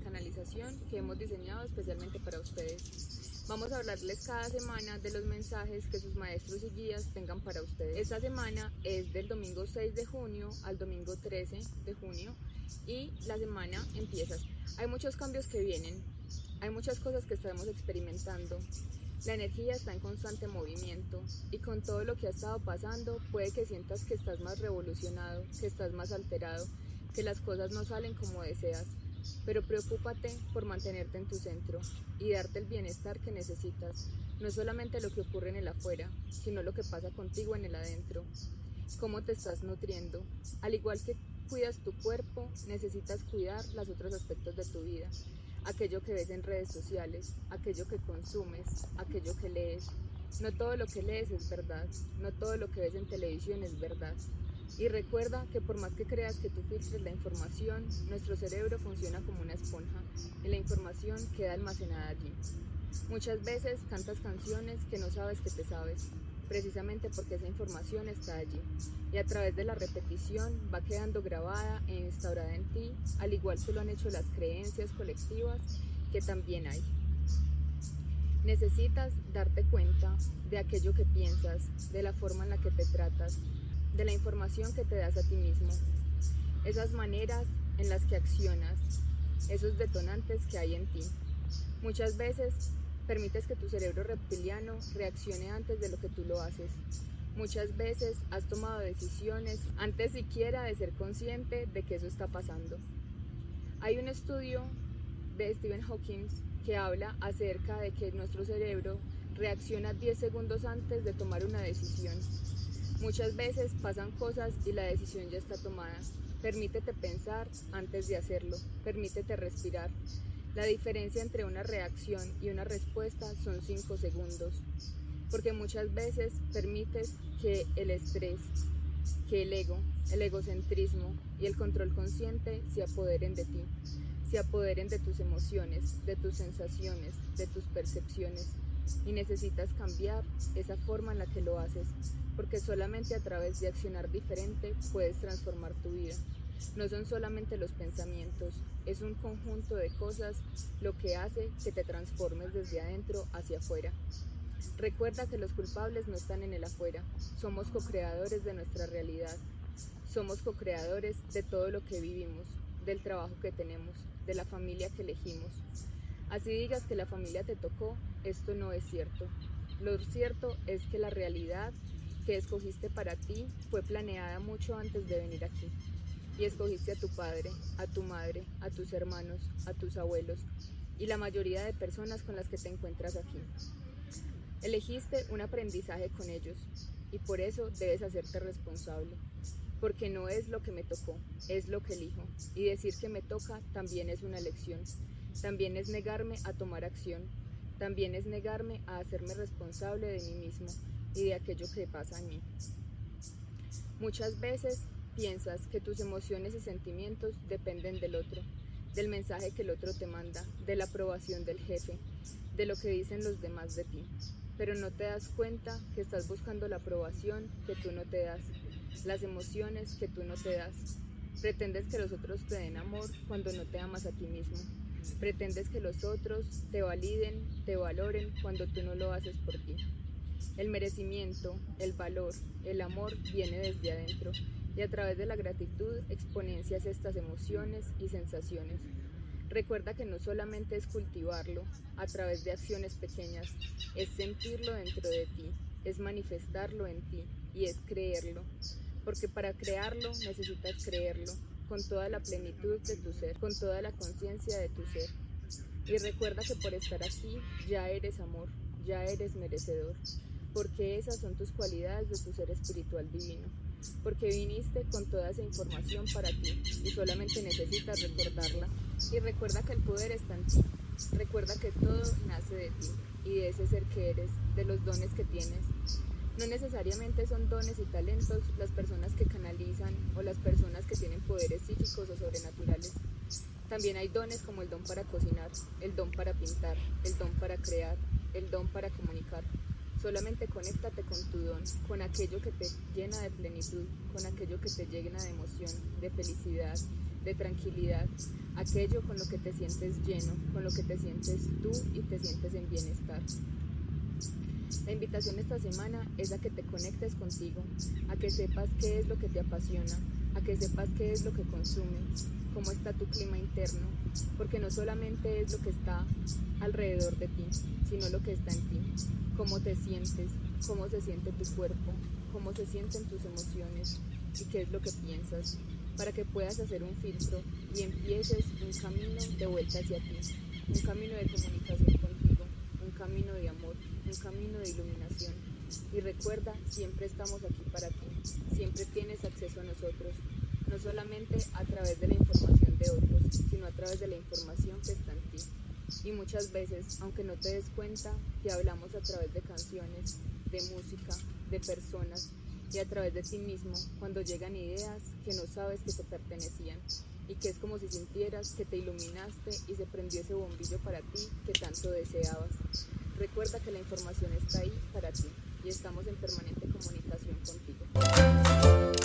canalización que hemos diseñado especialmente para ustedes. Vamos a hablarles cada semana de los mensajes que sus maestros y guías tengan para ustedes. Esta semana es del domingo 6 de junio al domingo 13 de junio y la semana empieza. Hay muchos cambios que vienen, hay muchas cosas que estamos experimentando la energía está en constante movimiento y con todo lo que ha estado pasando puede que sientas que estás más revolucionado, que estás más alterado, que las cosas no salen como deseas, pero preocúpate por mantenerte en tu centro y darte el bienestar que necesitas, no solamente lo que ocurre en el afuera, sino lo que pasa contigo en el adentro, cómo te estás nutriendo. Al igual que cuidas tu cuerpo, necesitas cuidar los otros aspectos de tu vida aquello que ves en redes sociales, aquello que consumes, aquello que lees. No todo lo que lees es verdad, no todo lo que ves en televisión es verdad. Y recuerda que por más que creas que tú filtres la información, nuestro cerebro funciona como una esponja y la información queda almacenada allí. Muchas veces cantas canciones que no sabes que te sabes, precisamente porque esa información está allí y a través de la repetición va quedando grabada e instaurada en ti, al igual que lo han hecho las creencias colectivas que también hay. Necesitas darte cuenta de aquello que piensas, de la forma en la que te tratas, de la información que te das a ti mismo, esas maneras en las que accionas, esos detonantes que hay en ti. Muchas veces permites que tu cerebro reptiliano reaccione antes de lo que tú lo haces. Muchas veces has tomado decisiones antes siquiera de ser consciente de que eso está pasando. Hay un estudio de Stephen Hawking que habla acerca de que nuestro cerebro reacciona 10 segundos antes de tomar una decisión. Muchas veces pasan cosas y la decisión ya está tomada. Permítete pensar antes de hacerlo, permítete respirar, la diferencia entre una reacción y una respuesta son 5 segundos, porque muchas veces permites que el estrés, que el ego, el egocentrismo y el control consciente se apoderen de ti, se apoderen de tus emociones, de tus sensaciones, de tus percepciones, y necesitas cambiar esa forma en la que lo haces, porque solamente a través de accionar diferente puedes transformar tu vida. No son solamente los pensamientos, es un conjunto de cosas lo que hace que te transformes desde adentro hacia afuera. Recuerda que los culpables no están en el afuera, somos co-creadores de nuestra realidad, somos co-creadores de todo lo que vivimos, del trabajo que tenemos, de la familia que elegimos. Así digas que la familia te tocó, esto no es cierto. Lo cierto es que la realidad que escogiste para ti fue planeada mucho antes de venir aquí y escogiste a tu padre, a tu madre, a tus hermanos, a tus abuelos y la mayoría de personas con las que te encuentras aquí. Elegiste un aprendizaje con ellos y por eso debes hacerte responsable, porque no es lo que me tocó, es lo que elijo y decir que me toca también es una elección, también es negarme a tomar acción, también es negarme a hacerme responsable de mí mismo y de aquello que pasa en mí. Muchas veces piensas que tus emociones y sentimientos dependen del otro, del mensaje que el otro te manda, de la aprobación del jefe, de lo que dicen los demás de ti. Pero no te das cuenta que estás buscando la aprobación que tú no te das, las emociones que tú no te das. Pretendes que los otros te den amor cuando no te amas a ti mismo. Pretendes que los otros te validen, te valoren cuando tú no lo haces por ti. El merecimiento, el valor, el amor viene desde adentro y a través de la gratitud exponencias estas emociones y sensaciones. Recuerda que no solamente es cultivarlo a través de acciones pequeñas, es sentirlo dentro de ti, es manifestarlo en ti y es creerlo, porque para crearlo necesitas creerlo con toda la plenitud de tu ser, con toda la conciencia de tu ser. Y recuerda que por estar aquí ya eres amor, ya eres merecedor, porque esas son tus cualidades de tu ser espiritual divino porque viniste con toda esa información para ti y solamente necesitas recordarla. Y recuerda que el poder está en ti. Recuerda que todo nace de ti y de ese ser que eres, de los dones que tienes. No necesariamente son dones y talentos las personas que canalizan o las personas que tienen poderes psíquicos o sobrenaturales. También hay dones como el don para cocinar, el don para pintar, el don para crear, el don para comunicar. Solamente conéctate con tu don, con aquello que te llena de plenitud, con aquello que te llena de emoción, de felicidad, de tranquilidad, aquello con lo que te sientes lleno, con lo que te sientes tú y te sientes en bienestar. La invitación esta semana es a que te conectes contigo, a que sepas qué es lo que te apasiona, a que sepas qué es lo que consumes, cómo está tu clima interno, porque no solamente es lo que está alrededor de ti, sino lo que está en ti, cómo te sientes, cómo se siente tu cuerpo, cómo se sienten tus emociones y qué es lo que piensas, para que puedas hacer un filtro y empieces un camino de vuelta hacia ti, un camino de comunicación contigo, un camino de amor, un camino de iluminación. Y recuerda, siempre estamos aquí para ti, siempre tienes acceso a nosotros, no solamente a través de la información de otros, sino a través de la información que está en ti. Y muchas veces, aunque no te des cuenta, te hablamos a través de canciones, de música, de personas y a través de ti mismo cuando llegan ideas que no sabes que te pertenecían y que es como si sintieras que te iluminaste y se prendió ese bombillo para ti que tanto deseabas. Recuerda que la información está ahí para ti y estamos en permanente comunicación contigo.